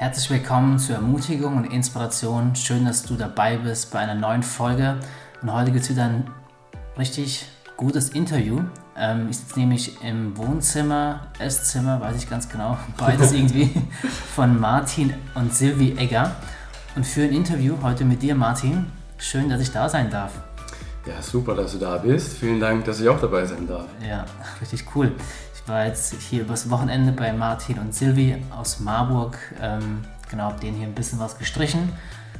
Herzlich willkommen zur Ermutigung und Inspiration. Schön, dass du dabei bist bei einer neuen Folge. Und heute gibt es wieder ein richtig gutes Interview. Ähm, ich sitze nämlich im Wohnzimmer, Esszimmer, weiß ich ganz genau, beides irgendwie, von Martin und Silvi Egger. Und für ein Interview heute mit dir, Martin. Schön, dass ich da sein darf. Ja, super, dass du da bist. Vielen Dank, dass ich auch dabei sein darf. Ja, richtig cool. Ich war jetzt hier übers Wochenende bei Martin und Silvi aus Marburg. Ähm, genau, hab denen hier ein bisschen was gestrichen.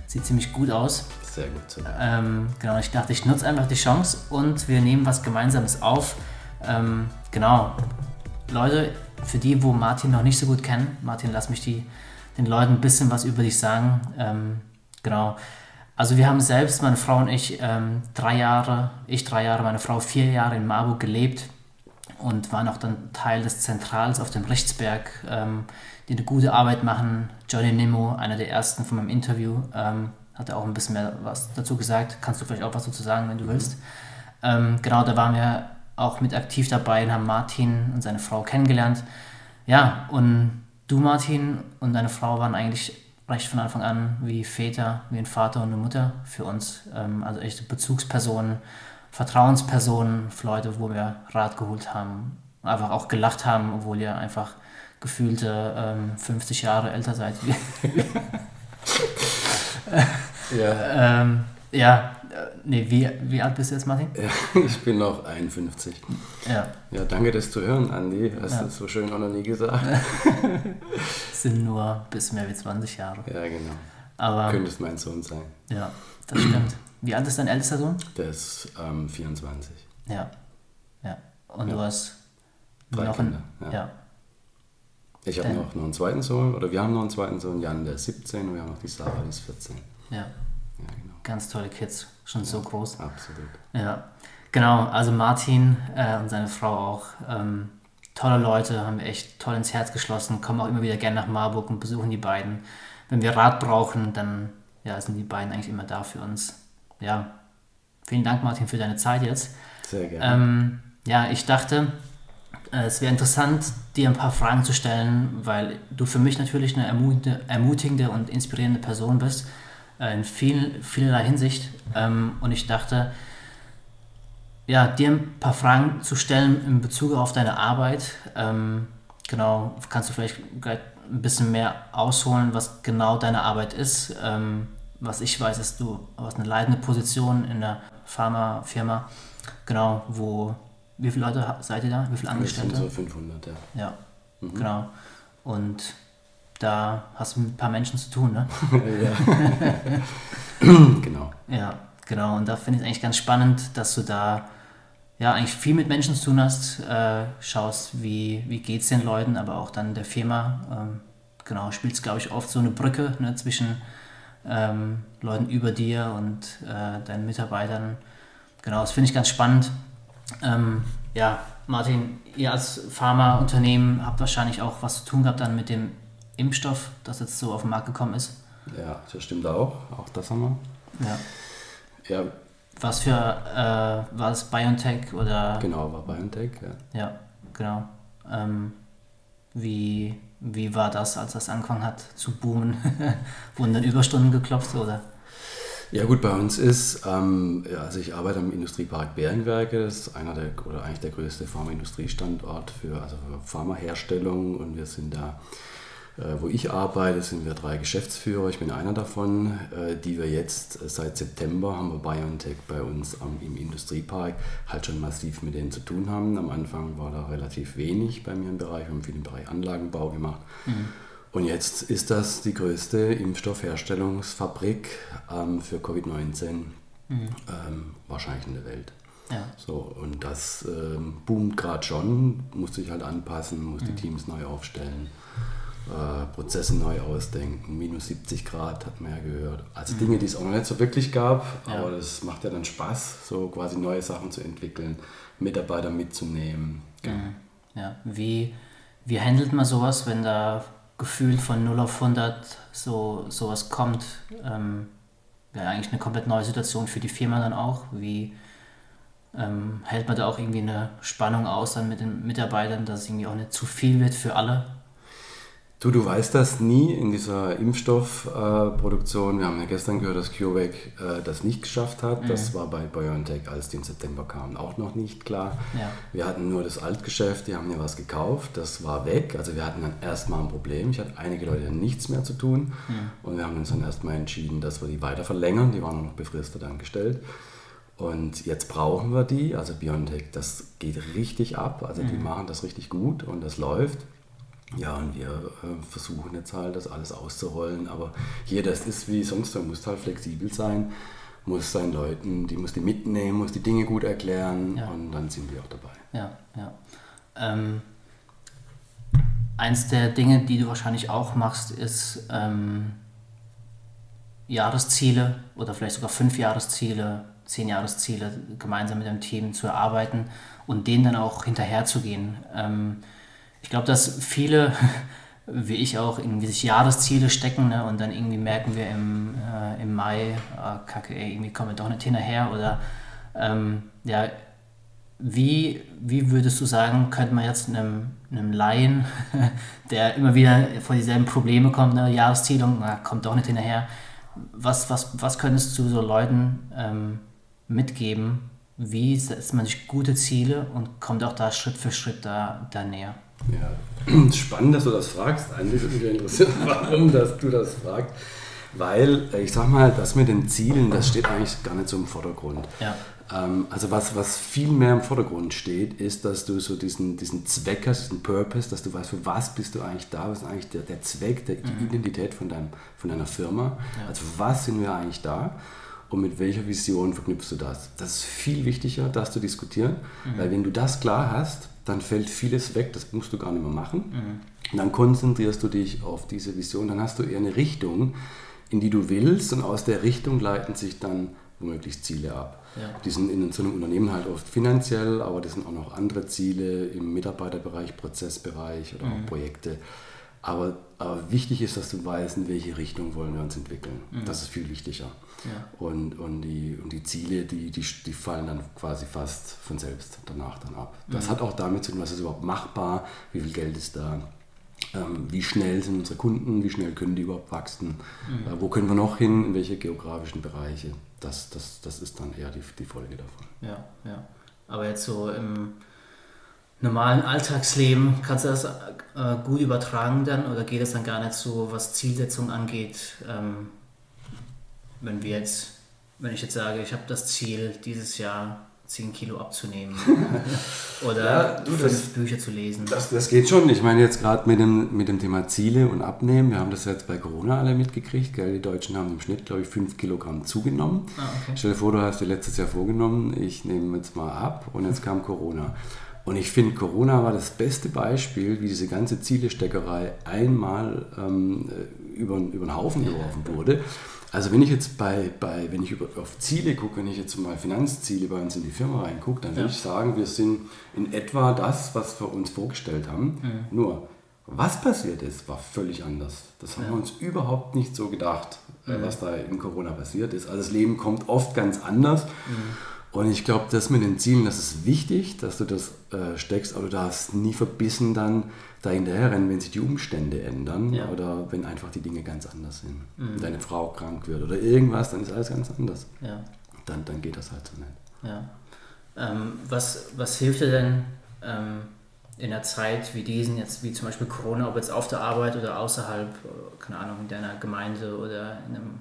Sieht ziemlich gut aus. Sehr gut. So. Ähm, genau, ich dachte, ich nutze einfach die Chance und wir nehmen was Gemeinsames auf. Ähm, genau, Leute, für die, wo Martin noch nicht so gut kennen, Martin, lass mich die, den Leuten ein bisschen was über dich sagen. Ähm, genau. Also wir haben selbst, meine Frau und ich, ähm, drei Jahre, ich drei Jahre, meine Frau vier Jahre in Marburg gelebt und waren auch dann Teil des Zentrals auf dem Rechtsberg, ähm, die eine gute Arbeit machen. Johnny Nimmo, einer der ersten von meinem Interview, ähm, hat auch ein bisschen mehr was dazu gesagt. Kannst du vielleicht auch was dazu sagen, wenn du willst. Ähm, genau, da waren wir auch mit aktiv dabei und haben Martin und seine Frau kennengelernt. Ja, und du, Martin, und deine Frau waren eigentlich recht von Anfang an wie Väter, wie ein Vater und eine Mutter für uns. Ähm, also echte Bezugspersonen Vertrauenspersonen, Leute, wo wir Rat geholt haben, einfach auch gelacht haben, obwohl ihr einfach gefühlte ähm, 50 Jahre älter seid. ja. ähm, ja, nee, wie, wie alt bist du jetzt, Martin? Ja, ich bin noch 51. Ja. Ja, danke, das zu hören, Andi. Hast ja. du so schön auch noch nie gesagt. sind nur bis mehr wie 20 Jahre. Ja, genau. Aber, Könntest mein Sohn sein. Ja, das stimmt. Wie alt ist dein ältester Sohn? Der ist ähm, 24. Ja. Ja. Und ja. du hast drei noch Kinder. Ein, ja. ja. Ich habe noch, noch einen zweiten Sohn, oder wir haben noch einen zweiten Sohn, Jan, der ist 17 und wir haben noch die Sarah, die ist 14. Ja. Ja, genau. Ganz tolle Kids, schon ja, so groß. Absolut. Ja. Genau, also Martin äh, und seine Frau auch. Ähm, tolle Leute, haben wir echt toll ins Herz geschlossen, kommen auch immer wieder gerne nach Marburg und besuchen die beiden. Wenn wir Rat brauchen, dann ja, sind die beiden eigentlich immer da für uns ja, vielen Dank, Martin, für deine Zeit jetzt. Sehr gerne. Ähm, ja, ich dachte, äh, es wäre interessant, dir ein paar Fragen zu stellen, weil du für mich natürlich eine ermutigende, und inspirierende Person bist, äh, in viel, vielerlei Hinsicht. Ähm, und ich dachte, ja, dir ein paar Fragen zu stellen in Bezug auf deine Arbeit. Ähm, genau, kannst du vielleicht ein bisschen mehr ausholen, was genau deine Arbeit ist. Was ich weiß, ist, du hast eine leitende Position in der Pharmafirma, genau, wo, wie viele Leute seid ihr da? Wie viele Angestellte? so 500, ja. Ja, mhm. genau. Und da hast du mit ein paar Menschen zu tun, ne? ja. genau. Ja, genau. Und da finde ich es eigentlich ganz spannend, dass du da ja eigentlich viel mit Menschen zu tun hast, äh, schaust, wie, wie geht es den Leuten, aber auch dann der Firma. Ähm, genau, spielst, glaube ich, oft so eine Brücke ne, zwischen ähm, Leuten über dir und äh, deinen Mitarbeitern. Genau, das finde ich ganz spannend. Ähm, ja, Martin, ihr als Pharmaunternehmen habt wahrscheinlich auch was zu tun gehabt dann mit dem Impfstoff, das jetzt so auf den Markt gekommen ist. Ja, das stimmt auch. Auch das haben wir. Ja. Ja. Was für, äh, war es BioNTech oder? Genau, war BioNTech, ja. Ja, genau. Ähm, wie, wie war das, als das angefangen hat zu boomen? Wurden dann Überstunden geklopft oder? Ja gut, bei uns ist, ähm, also ich arbeite am Industriepark Bärenwerke, das ist einer der, oder eigentlich der größte Pharmaindustriestandort für, also für Pharmaherstellung und wir sind da wo ich arbeite, sind wir drei Geschäftsführer. Ich bin einer davon, äh, die wir jetzt äh, seit September haben wir BioNTech bei uns im Industriepark halt schon massiv mit denen zu tun haben. Am Anfang war da relativ wenig bei mir im Bereich. Wir haben viel im Bereich Anlagenbau gemacht. Mhm. Und jetzt ist das die größte Impfstoffherstellungsfabrik ähm, für Covid-19 mhm. ähm, wahrscheinlich in der Welt. Ja. So, und das ähm, boomt gerade schon, muss sich halt anpassen, muss mhm. die Teams neu aufstellen äh, Prozesse neu ausdenken. Minus 70 Grad hat man ja gehört. Also mhm. Dinge, die es auch noch nicht so wirklich gab, ja. aber das macht ja dann Spaß, so quasi neue Sachen zu entwickeln, Mitarbeiter mitzunehmen. Ja, mhm. ja. Wie, wie handelt man sowas, wenn da gefühlt von 0 auf 100 so sowas kommt? Ähm, ja, eigentlich eine komplett neue Situation für die Firma dann auch. Wie ähm, hält man da auch irgendwie eine Spannung aus dann mit den Mitarbeitern, dass es irgendwie auch nicht zu viel wird für alle? Du, du weißt das nie in dieser Impfstoffproduktion. Äh, Wir haben ja gestern gehört, dass CureVac äh, das nicht geschafft hat. Mhm. Das war bei BioNTech, als die im September kamen, auch noch nicht klar. Ja. Wir hatten nur das Altgeschäft, die haben ja was gekauft, das war weg. Also wir hatten dann erstmal ein Problem. Ich hatte einige Leute nichts mehr zu tun. Mhm. Und wir haben uns dann erstmal entschieden, dass wir die weiter verlängern. Die waren noch befristet angestellt. Und jetzt brauchen wir die. Also BioNTech, das geht richtig ab. Also mhm. die machen das richtig gut und das läuft. Ja, und wir äh, versuchen jetzt halt, das alles auszurollen. Aber hier, das ist wie sonst, man muss halt flexibel sein, muss seinen Leuten, die muss die mitnehmen, muss die Dinge gut erklären ja. und dann sind wir auch dabei. Ja, ja. Ähm, eins der Dinge, die du wahrscheinlich auch machst, ist ähm, Jahresziele oder vielleicht sogar fünf Jahresziele, zehn Jahresziele gemeinsam mit dem Team zu erarbeiten und denen dann auch hinterherzugehen. Ähm, ich glaube, dass viele, wie ich auch, irgendwie sich Jahresziele stecken ne, und dann irgendwie merken wir im, äh, im Mai, oh, kacke, ey, irgendwie kommen wir doch nicht hinterher oder ähm, ja, wie, wie würdest du sagen, könnte man jetzt einem, einem Laien, der immer wieder vor dieselben Probleme kommt, ne, Jahresziele und na, kommt doch nicht hinterher, was, was, was könntest du so Leuten ähm, mitgeben, wie setzt man sich gute Ziele und kommt auch da Schritt für Schritt da, da näher? Ja, spannend, dass du das fragst. Eigentlich würde mich interessieren, warum dass du das fragst. Weil, äh, ich sag mal, das mit den Zielen, das steht eigentlich gar nicht so im Vordergrund. Ja. Ähm, also was, was viel mehr im Vordergrund steht, ist, dass du so diesen, diesen Zweck hast, diesen Purpose, dass du weißt, für was bist du eigentlich da, was ist eigentlich der, der Zweck, der, die mhm. Identität von, deinem, von deiner Firma. Ja. Also für was sind wir eigentlich da? und mit welcher Vision verknüpfst du das? Das ist viel wichtiger, das zu diskutieren, mhm. weil wenn du das klar hast, dann fällt vieles weg, das musst du gar nicht mehr machen. Mhm. Und dann konzentrierst du dich auf diese Vision, dann hast du eher eine Richtung, in die du willst und aus der Richtung leiten sich dann womöglich Ziele ab. Ja. Die sind in so einem Unternehmen halt oft finanziell, aber das sind auch noch andere Ziele im Mitarbeiterbereich, Prozessbereich oder mhm. auch Projekte. Aber, aber, wichtig ist, dass du weißt, in welche Richtung wollen wir uns entwickeln. Mhm. Das ist viel wichtiger. Ja. Und, und, die, und die Ziele, die, die, die fallen dann quasi fast von selbst danach dann ab. Das mhm. hat auch damit zu tun, was ist überhaupt machbar, wie viel Geld ist da, ähm, wie schnell sind unsere Kunden, wie schnell können die überhaupt wachsen, mhm. äh, wo können wir noch hin, in welche geografischen Bereiche. Das, das, das ist dann eher die, die Folge davon. Ja, ja. Aber jetzt so im normalen Alltagsleben, kannst du das äh, gut übertragen dann oder geht es dann gar nicht so, was Zielsetzung angeht? Ähm, wenn wir jetzt, wenn ich jetzt sage, ich habe das Ziel, dieses Jahr 10 Kilo abzunehmen oder ja, du, fünf das, Bücher zu lesen. Das, das geht schon. Ich meine jetzt gerade mit dem, mit dem Thema Ziele und Abnehmen, wir haben das jetzt bei Corona alle mitgekriegt. Gell? Die Deutschen haben im Schnitt, glaube ich, 5 Kilogramm zugenommen. Ah, okay. Stell dir vor, du hast dir letztes Jahr vorgenommen, ich nehme jetzt mal ab und jetzt kam Corona. Und ich finde, Corona war das beste Beispiel, wie diese ganze Zielesteckerei einmal ähm, über, über den Haufen geworfen wurde. Also wenn ich jetzt bei, bei wenn ich über, auf Ziele gucke, wenn ich jetzt mal Finanzziele bei uns in die Firma reingucke, dann würde ja. ich sagen, wir sind in etwa das, was wir uns vorgestellt haben. Mhm. Nur, was passiert ist, war völlig anders. Das haben ja. wir uns überhaupt nicht so gedacht, mhm. was da in Corona passiert ist. Also das Leben kommt oft ganz anders. Mhm. Und ich glaube, das mit den Zielen, das ist wichtig, dass du das äh, steckst, aber du darfst nie verbissen dann da hinterherrennen, wenn sich die Umstände ändern ja. oder wenn einfach die Dinge ganz anders sind. Mhm. Deine Frau krank wird oder irgendwas, dann ist alles ganz anders. Ja. Dann, dann geht das halt so nicht. Ja. Ähm, was, was hilft dir denn ähm, in einer Zeit wie diesen, jetzt wie zum Beispiel Corona, ob jetzt auf der Arbeit oder außerhalb, keine Ahnung, in deiner Gemeinde oder in einem,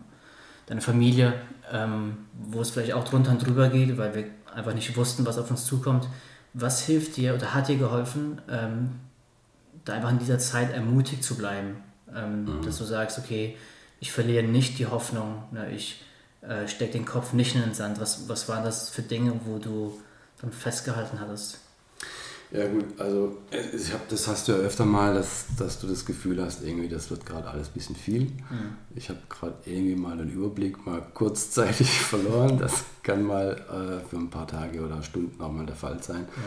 deiner Familie, ähm, wo es vielleicht auch drunter und drüber geht, weil wir einfach nicht wussten, was auf uns zukommt. Was hilft dir oder hat dir geholfen, ähm, da einfach in dieser Zeit ermutigt zu bleiben? Ähm, mhm. Dass du sagst, okay, ich verliere nicht die Hoffnung, ne, ich äh, stecke den Kopf nicht in den Sand. Was, was waren das für Dinge, wo du dann festgehalten hattest? Ja gut, also ich hab, das hast du ja öfter mal, dass, dass du das Gefühl hast, irgendwie das wird gerade alles ein bisschen viel. Mhm. Ich habe gerade irgendwie mal den Überblick mal kurzzeitig verloren. Das kann mal äh, für ein paar Tage oder Stunden auch mal der Fall sein. Ja.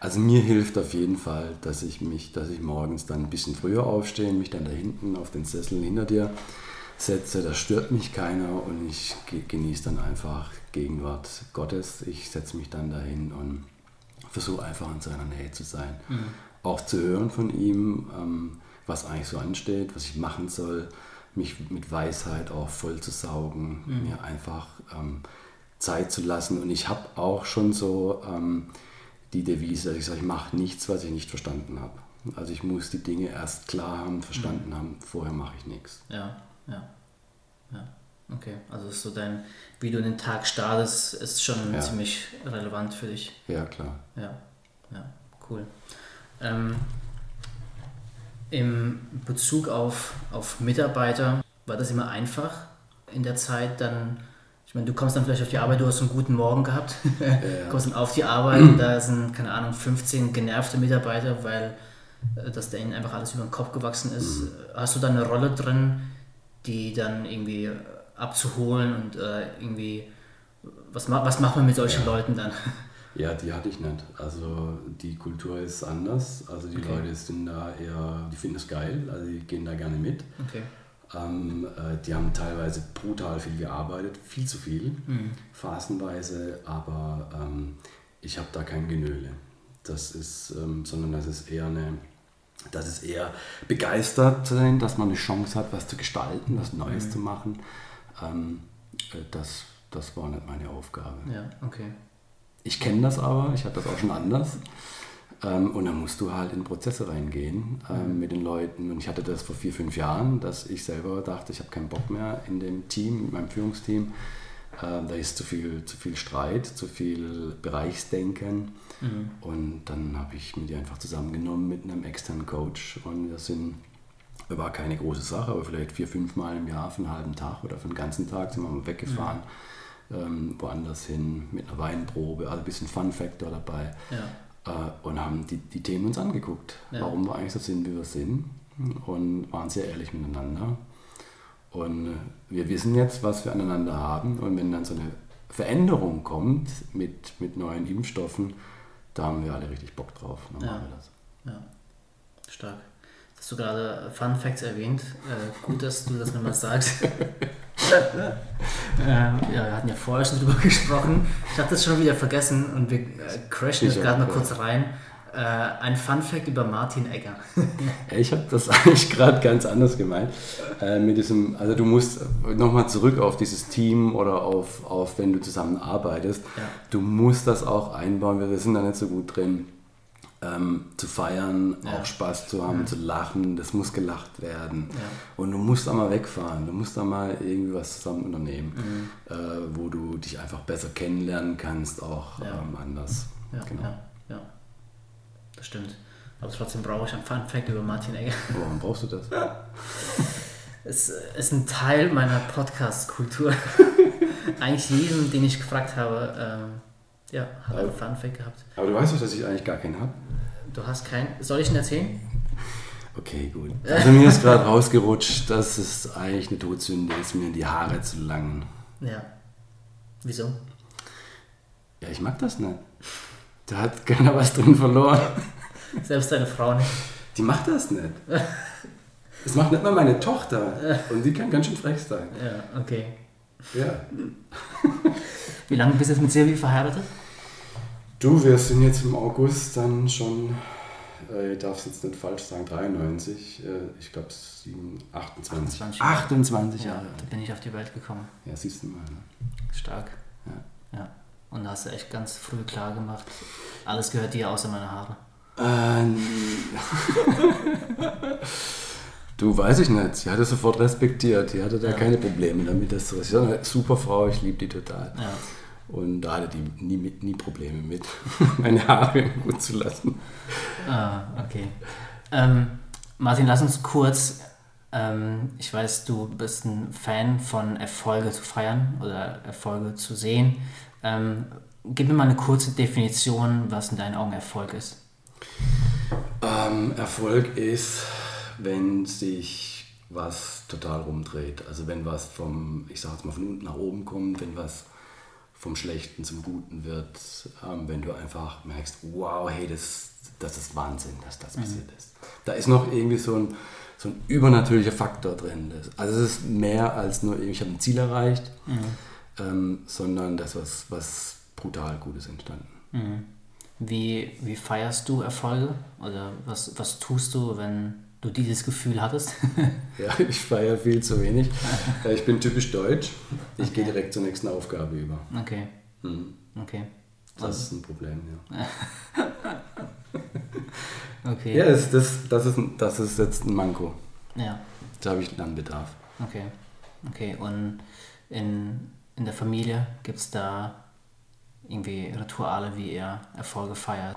Also mir hilft auf jeden Fall, dass ich mich, dass ich morgens dann ein bisschen früher aufstehe, mich dann da hinten auf den Sessel hinter dir setze. Da stört mich keiner und ich genieße dann einfach Gegenwart Gottes. Ich setze mich dann dahin und versuche einfach in seiner Nähe zu sein. Mhm. Auch zu hören von ihm, ähm, was eigentlich so ansteht, was ich machen soll, mich mit Weisheit auch voll zu saugen, mhm. mir einfach ähm, Zeit zu lassen. Und ich habe auch schon so ähm, die Devise, dass ich sage, ich mache nichts, was ich nicht verstanden habe. Also ich muss die Dinge erst klar haben, verstanden mhm. haben, vorher mache ich nichts. Ja, ja, ja. Okay, also ist so dein, wie du den Tag startest, ist schon ja. ziemlich relevant für dich. Ja, klar. Ja, ja, cool. Ähm, Im Bezug auf, auf Mitarbeiter, war das immer einfach in der Zeit dann, ich meine, du kommst dann vielleicht auf die Arbeit, du hast einen guten Morgen gehabt, ja. kommst dann auf die Arbeit, da sind, keine Ahnung, 15 genervte Mitarbeiter, weil äh, dass denen einfach alles über den Kopf gewachsen ist. Mhm. Hast du da eine Rolle drin, die dann irgendwie abzuholen und äh, irgendwie, was, was macht man mit solchen ja. Leuten dann? Ja, die hatte ich nicht. Also die Kultur ist anders. Also die okay. Leute sind da eher, die finden es geil, also die gehen da gerne mit. Okay. Ähm, äh, die haben teilweise brutal viel gearbeitet, viel zu viel, mhm. phasenweise, aber ähm, ich habe da kein Genöle. Das ist, ähm, sondern das ist eher eine, das ist eher begeistert sein, dass man eine Chance hat, was zu gestalten, was Neues mhm. zu machen. Ähm, äh, das, das war nicht meine Aufgabe. Ja, okay. Ich kenne das aber, ich hatte das auch schon anders. Ähm, und dann musst du halt in Prozesse reingehen ähm, mhm. mit den Leuten. Und ich hatte das vor vier, fünf Jahren, dass ich selber dachte, ich habe keinen Bock mehr in dem Team, in meinem Führungsteam. Ähm, da ist zu viel, zu viel Streit, zu viel Bereichsdenken. Mhm. Und dann habe ich mir die einfach zusammengenommen mit einem externen Coach. Und wir sind, war keine große Sache, aber vielleicht vier, fünf Mal im Jahr für einen halben Tag oder für einen ganzen Tag sind wir mal weggefahren. Mhm. Ähm, woanders hin mit einer Weinprobe, also ein bisschen Fun Factor dabei. Ja. Äh, und haben die, die Themen uns angeguckt, ja. warum wir eigentlich so sind, wie wir sind. Und waren sehr ehrlich miteinander. Und wir wissen jetzt, was wir aneinander haben. Und wenn dann so eine Veränderung kommt mit, mit neuen Impfstoffen, da haben wir alle richtig Bock drauf. Dann ja. ja, stark. Hast du gerade Fun Facts erwähnt? Äh, gut, dass du das nochmal sagst. ähm, ja, wir hatten ja vorher schon drüber gesprochen. Ich habe das schon wieder vergessen und wir äh, crashen jetzt gerade mal kurz rein. Äh, ein Fun Fact über Martin Egger. ich habe das eigentlich gerade ganz anders gemeint. Äh, mit diesem, also du musst nochmal zurück auf dieses Team oder auf, auf wenn du zusammen arbeitest. Ja. Du musst das auch einbauen, wir sind da nicht so gut drin. Ähm, zu feiern, ja. auch Spaß zu haben, ja. zu lachen, das muss gelacht werden. Ja. Und du musst da mal wegfahren, du musst da mal irgendwie was zusammen unternehmen, mhm. äh, wo du dich einfach besser kennenlernen kannst, auch ähm, anders. genau das stimmt. Aber trotzdem brauche ich einen Fun Fact über Martin Egger. Warum brauchst du das? es ist ein Teil meiner Podcast-Kultur. eigentlich jedem, den ich gefragt habe, ähm, ja, hat einen Fun Fact gehabt. Aber du weißt doch, dass ich eigentlich gar keinen habe. Du hast keinen. Soll ich ihn erzählen? Okay, gut. Also mir ist gerade rausgerutscht, dass es eigentlich eine Todsünde ist, mir die Haare zu langen. Ja. Wieso? Ja, ich mag das nicht. Da hat keiner was drin verloren. Selbst deine Frau nicht. Die macht das nicht. Das macht nicht mal meine Tochter. Und die kann ganz schön frech sein. Ja, okay. Ja. Wie lange bist du jetzt mit Silvi verheiratet? Du, wir sind jetzt im August dann schon, äh, ich darf es jetzt nicht falsch sagen, 93, äh, ich glaube 28. 28 Jahre. 28 Jahre. Ja, da bin ich auf die Welt gekommen. Ja, siehst du mal. Ne? Stark. Ja. ja. Und da hast du echt ganz früh klar gemacht, alles gehört dir außer meine Haare. Ähm. du, weiß ich nicht. Sie hat es sofort respektiert. Sie hatte da ja. keine Probleme damit. Das ist eine super Frau, ich liebe die total. Ja. Und da hatte die nie, nie Probleme mit, meine Haare gut zu lassen. Ah, okay. Ähm, Martin, lass uns kurz, ähm, ich weiß, du bist ein Fan von Erfolge zu feiern oder Erfolge zu sehen. Ähm, gib mir mal eine kurze Definition, was in deinen Augen Erfolg ist. Ähm, Erfolg ist, wenn sich was total rumdreht. Also wenn was vom, ich sage jetzt mal von unten nach oben kommt, wenn was vom Schlechten zum Guten wird, ähm, wenn du einfach merkst, wow, hey, das, das ist Wahnsinn, dass das mhm. passiert ist. Da ist noch irgendwie so ein, so ein übernatürlicher Faktor drin. Also es ist mehr als nur, ich habe ein Ziel erreicht. Mhm ähm, sondern das was, was brutal Gutes entstanden. Mhm. Wie, wie feierst du Erfolge? Oder was, was tust du, wenn du dieses Gefühl hattest? ja, ich feiere viel zu wenig. Ich bin typisch deutsch. Ich okay. gehe direkt zur nächsten Aufgabe über. Okay. Mhm. Okay. Das ist ein Problem, ja. okay. Ja, das, das, das, ist, das ist jetzt ein Manko. Ja. Da habe ich Lernbedarf. Okay. Okay, und in, in der Familie gibt es da irgendwie Rituale, wie ihr Erfolge feiert?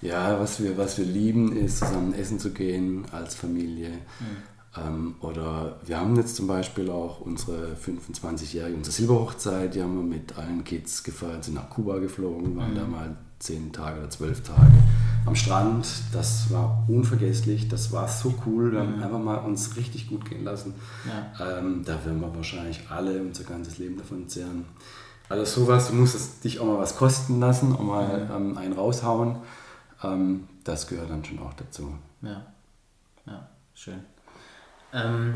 Ja, was wir, was wir lieben, ist zusammen essen zu gehen als Familie. Mhm. Ähm, oder wir haben jetzt zum Beispiel auch unsere 25-jährige, unsere Silberhochzeit, die haben wir mit allen Kids gefeiert, sind nach Kuba geflogen, waren mhm. da mal zehn Tage oder zwölf Tage am Strand. Das war unvergesslich, das war so cool. Wir haben mhm. einfach mal uns richtig gut gehen lassen. Ja. Ähm, da werden wir wahrscheinlich alle unser ganzes Leben davon zehren. Also sowas, du musst es dich auch mal was kosten lassen, auch mal mhm. ähm, einen raushauen. Ähm, das gehört dann schon auch dazu. Ja, ja, schön. Ähm,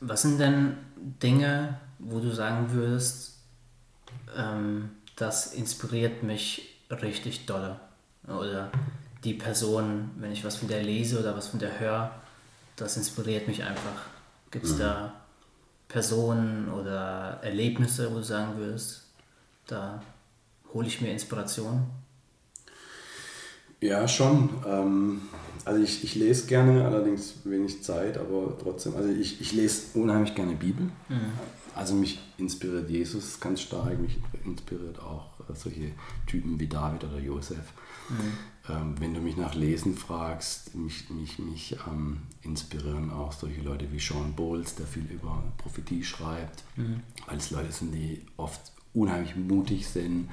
was sind denn Dinge, wo du sagen würdest, ähm, das inspiriert mich richtig dolle? Oder die Person, wenn ich was von der lese oder was von der höre, das inspiriert mich einfach. Gibt es mhm. da Personen oder Erlebnisse, wo du sagen würdest, da hole ich mir Inspiration? Ja, schon. Ähm, also ich, ich lese gerne, allerdings wenig Zeit, aber trotzdem, also ich, ich lese unheimlich gerne Bibel. Mhm. Also mich inspiriert Jesus ganz stark, mich inspiriert auch solche Typen wie David oder Josef. Mhm. Ähm, wenn du mich nach Lesen fragst, mich, mich, mich ähm, inspirieren auch solche Leute wie Sean Bowles, der viel über Prophetie schreibt, mhm. weil es Leute sind, die oft unheimlich mutig sind,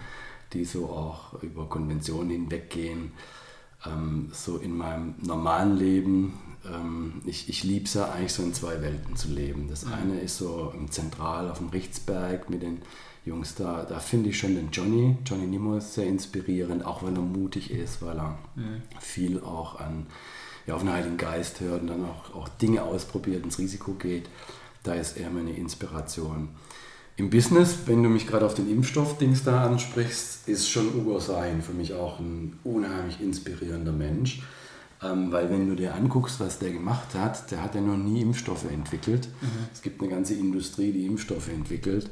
die so auch über Konventionen hinweggehen. Ähm, so in meinem normalen Leben, ähm, ich, ich liebe es ja eigentlich so in zwei Welten zu leben. Das mhm. eine ist so im Zentral auf dem Richtsberg mit den Jungs da, da finde ich schon den Johnny, Johnny Nimmo ist sehr inspirierend, auch wenn er mutig ist, weil er mhm. viel auch an, ja, auf den Heiligen Geist hört und dann auch, auch Dinge ausprobiert, ins Risiko geht. Da ist er meine Inspiration. Im Business, wenn du mich gerade auf den Impfstoff-Dings da ansprichst, ist schon Ugo Sahin für mich auch ein unheimlich inspirierender Mensch. Ähm, weil wenn du dir anguckst, was der gemacht hat, der hat ja noch nie Impfstoffe entwickelt. Mhm. Es gibt eine ganze Industrie, die Impfstoffe entwickelt.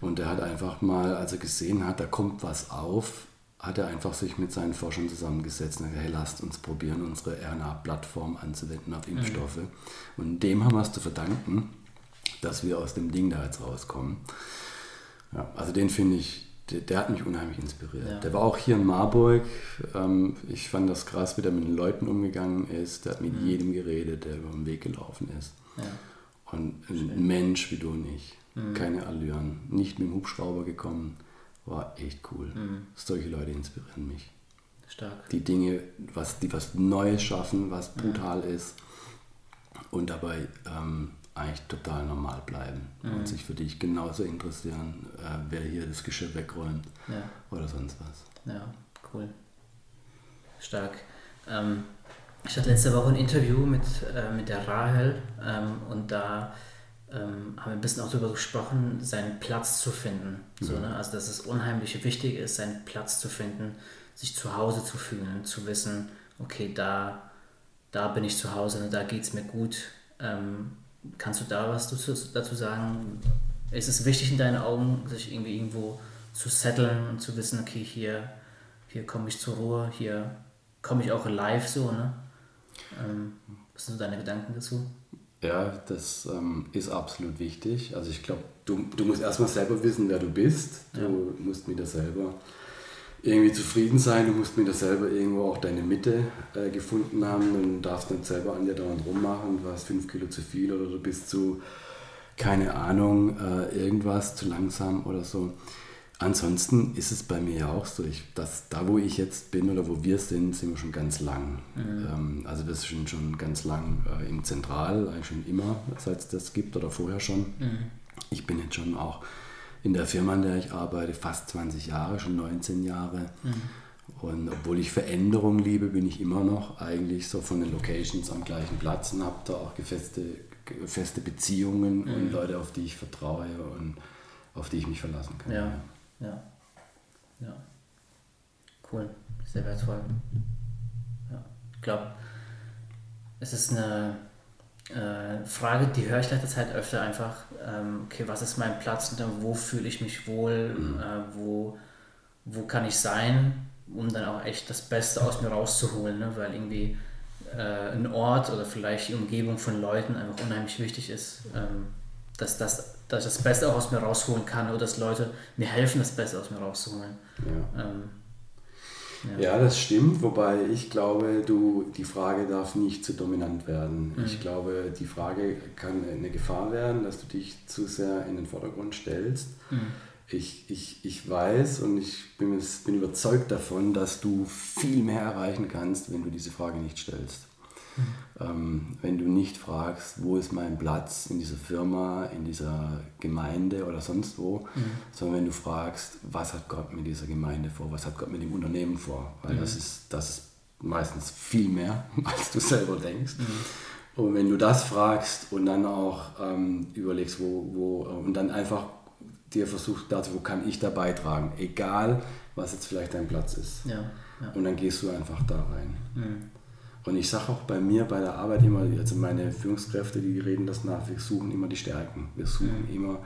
Und er hat einfach mal, als er gesehen hat, da kommt was auf, hat er einfach sich mit seinen Forschern zusammengesetzt und gesagt, hey, lasst uns probieren, unsere RNA-Plattform anzuwenden auf Impfstoffe. Mhm. Und dem haben wir es zu verdanken, dass wir aus dem Ding da jetzt rauskommen. Ja, also den finde ich, der, der, hat mich unheimlich inspiriert. Ja. Der war auch hier in Marburg. Ähm, ich fand das krass, wie der mit den Leuten umgegangen ist. Der hat mit mhm. jedem geredet, der über den Weg gelaufen ist. Ja. Und ein Schön. Mensch wie du nicht. Mhm. Keine Allüren. Nicht mit dem Hubschrauber gekommen. War echt cool. Mhm. Solche Leute inspirieren mich. Stark. Die Dinge, was, die was Neues schaffen, was brutal ist und dabei ähm, eigentlich total normal bleiben mhm. und sich für dich genauso interessieren, äh, wer hier das Geschirr wegräumt ja. oder sonst was. Ja, cool. Stark. Ähm, ich hatte letzte Woche ein Interview mit, äh, mit der Rahel ähm, und da ähm, haben wir ein bisschen auch darüber gesprochen, seinen Platz zu finden. Ja. So, ne? Also dass es unheimlich wichtig ist, seinen Platz zu finden, sich zu Hause zu fühlen, zu wissen, okay, da, da bin ich zu Hause, ne? da geht es mir gut. Ähm, kannst du da was dazu, sagen? Ist es wichtig in deinen Augen, sich irgendwie irgendwo zu setteln und zu wissen, okay, hier, hier komme ich zur Ruhe, hier komme ich auch live so, ne? Ähm, was sind so deine Gedanken dazu? Ja, das ähm, ist absolut wichtig. Also ich glaube, du, du musst erstmal selber wissen, wer du bist. Du ja. musst mit dir selber irgendwie zufrieden sein, du musst mit dir selber irgendwo auch deine Mitte äh, gefunden haben und darfst nicht selber an dir dauernd rummachen, du hast fünf Kilo zu viel oder du bist zu, keine Ahnung, äh, irgendwas zu langsam oder so. Ansonsten ist es bei mir ja auch so, ich, dass da wo ich jetzt bin oder wo wir sind, sind wir schon ganz lang. Mhm. Ähm, also wir sind schon ganz lang äh, im Zentral, eigentlich schon immer, seit es das gibt oder vorher schon. Mhm. Ich bin jetzt schon auch in der Firma, in der ich arbeite, fast 20 Jahre, schon 19 Jahre. Mhm. Und obwohl ich Veränderung liebe, bin ich immer noch eigentlich so von den Locations am gleichen Platz und habe da auch feste, feste Beziehungen und mhm. Leute, auf die ich vertraue und auf die ich mich verlassen kann. Ja. Ja. Ja. Cool. Sehr wertvoll. Ja. Ich glaube, es ist eine äh, Frage, die höre ich letzter Zeit öfter einfach, ähm, okay, was ist mein Platz und dann wo fühle ich mich wohl, mhm. äh, wo, wo kann ich sein, um dann auch echt das Beste aus mir rauszuholen, ne? weil irgendwie äh, ein Ort oder vielleicht die Umgebung von Leuten einfach unheimlich wichtig ist, ähm, dass, das, dass ich das Beste auch aus mir rausholen kann oder dass Leute mir helfen, das Beste aus mir rauszuholen. Ja. Ähm, ja. ja. das stimmt, wobei ich glaube, du, die Frage darf nicht zu dominant werden. Mhm. Ich glaube, die Frage kann eine Gefahr werden, dass du dich zu sehr in den Vordergrund stellst. Mhm. Ich, ich, ich weiß und ich bin, bin überzeugt davon, dass du viel mehr erreichen kannst, wenn du diese Frage nicht stellst. Ähm, wenn du nicht fragst, wo ist mein Platz in dieser Firma, in dieser Gemeinde oder sonst wo, mhm. sondern wenn du fragst, was hat Gott mit dieser Gemeinde vor, was hat Gott mit dem Unternehmen vor, weil mhm. das, ist, das ist meistens viel mehr, als du selber denkst. Mhm. Und wenn du das fragst und dann auch ähm, überlegst, wo, wo, und dann einfach dir versuchst, dazu, wo kann ich da beitragen, egal was jetzt vielleicht dein Platz ist. Ja, ja. Und dann gehst du einfach da rein. Mhm. Und ich sage auch bei mir bei der Arbeit immer, also meine Führungskräfte, die reden das nach, wir suchen immer die Stärken. Wir suchen mhm. immer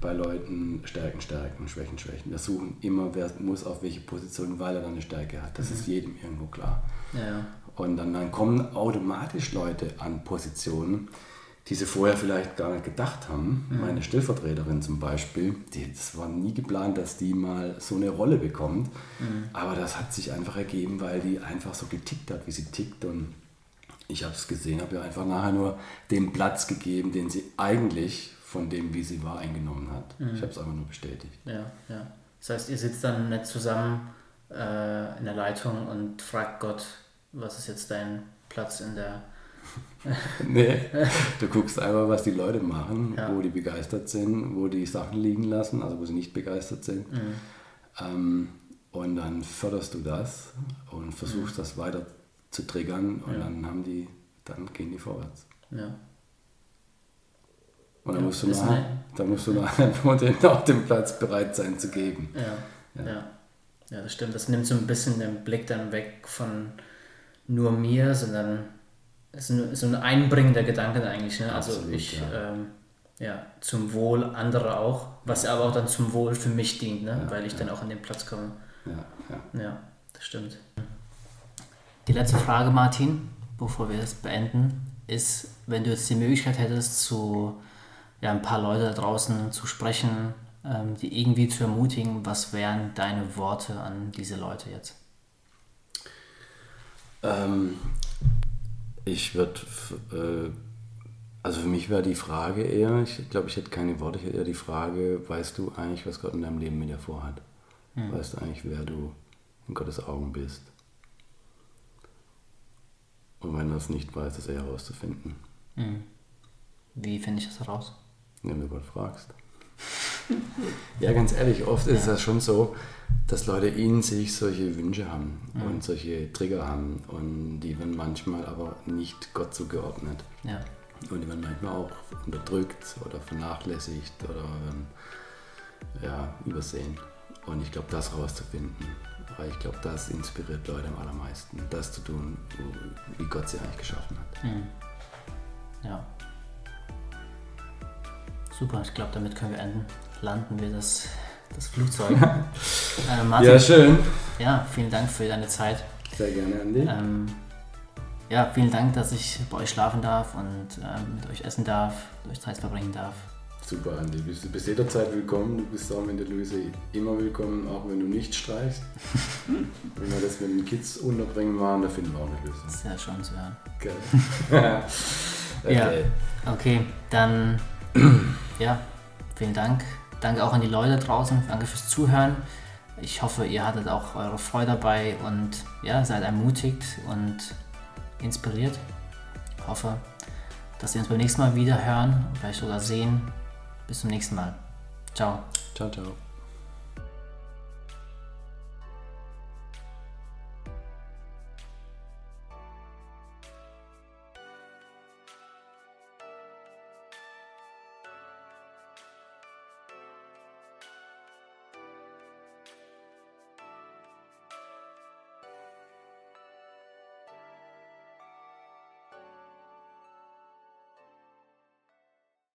bei Leuten Stärken, Stärken, Schwächen, Schwächen. Wir suchen immer, wer muss auf welche Position, weil er dann eine Stärke hat. Das mhm. ist jedem irgendwo klar. Ja. Und dann, dann kommen automatisch Leute an Positionen, die sie vorher vielleicht gar nicht gedacht haben. Mhm. Meine Stellvertreterin zum Beispiel, die, das war nie geplant, dass die mal so eine Rolle bekommt. Mhm. Aber das hat sich einfach ergeben, weil die einfach so getickt hat, wie sie tickt. Und ich habe es gesehen, habe ihr einfach nachher nur den Platz gegeben, den sie eigentlich von dem, wie sie war, eingenommen hat. Mhm. Ich habe es einfach nur bestätigt. Ja, ja. Das heißt, ihr sitzt dann nicht zusammen äh, in der Leitung und fragt Gott, was ist jetzt dein Platz in der nee, du guckst einfach, was die Leute machen, ja. wo die begeistert sind, wo die Sachen liegen lassen, also wo sie nicht begeistert sind. Mhm. Ähm, und dann förderst du das und versuchst mhm. das weiter zu triggern und ja. dann haben die, dann gehen die vorwärts. Ja. Und dann, ja, musst du nach, dann musst du nachher auch den Platz bereit sein zu geben. Ja. Ja. ja, das stimmt. Das nimmt so ein bisschen den Blick dann weg von nur mir, sondern ist ein, so ein einbringender Gedanke eigentlich. Ne? Also Absolut, ich, ja. Ähm, ja, zum Wohl anderer auch, was aber auch dann zum Wohl für mich dient, ne? Ja, weil ich ja. dann auch an den Platz komme. Ja, ja. ja, das stimmt. Die letzte Frage, Martin, bevor wir das beenden, ist, wenn du jetzt die Möglichkeit hättest, zu ja, ein paar Leute da draußen zu sprechen, ähm, die irgendwie zu ermutigen, was wären deine Worte an diese Leute jetzt? Ähm, ich würde, äh, also für mich wäre die Frage eher, ich glaube, ich hätte keine Worte, ich hätte eher die Frage, weißt du eigentlich, was Gott in deinem Leben mit dir vorhat? Mhm. Weißt du eigentlich, wer du in Gottes Augen bist? Und wenn du es nicht weißt, das eher herauszufinden. Mhm. Wie finde ich das heraus? Wenn du Gott fragst. ja, ganz ehrlich, oft ja. ist es schon so, dass Leute in sich solche Wünsche haben mhm. und solche Trigger haben und die werden manchmal aber nicht Gott zugeordnet. Ja. Und die werden manchmal auch unterdrückt oder vernachlässigt oder ja, übersehen. Und ich glaube, das rauszufinden, weil ich glaube, das inspiriert Leute am allermeisten, das zu tun, wie Gott sie eigentlich geschaffen hat. Mhm. Ja. Super, ich glaube, damit können wir enden. Landen wir das das Flugzeug. äh, Martin, ja, schön. Ja, vielen Dank für deine Zeit. Sehr gerne, Andi. Ähm, ja, vielen Dank, dass ich bei euch schlafen darf und ähm, mit euch essen darf, mit euch Zeit verbringen darf. Super, Andi. Du bist, bist jederzeit willkommen. Du bist auch in der Luise immer willkommen, auch wenn du nicht streichst. wenn wir das mit den Kids unterbringen waren, da finden wir auch eine Lösung. Sehr schön zu hören. Geil. okay. Ja, okay, dann ja, vielen Dank Danke auch an die Leute draußen, danke fürs Zuhören. Ich hoffe, ihr hattet auch eure Freude dabei und ja, seid ermutigt und inspiriert. Ich hoffe, dass wir uns beim nächsten Mal wieder hören, vielleicht sogar sehen. Bis zum nächsten Mal. Ciao. Ciao, ciao.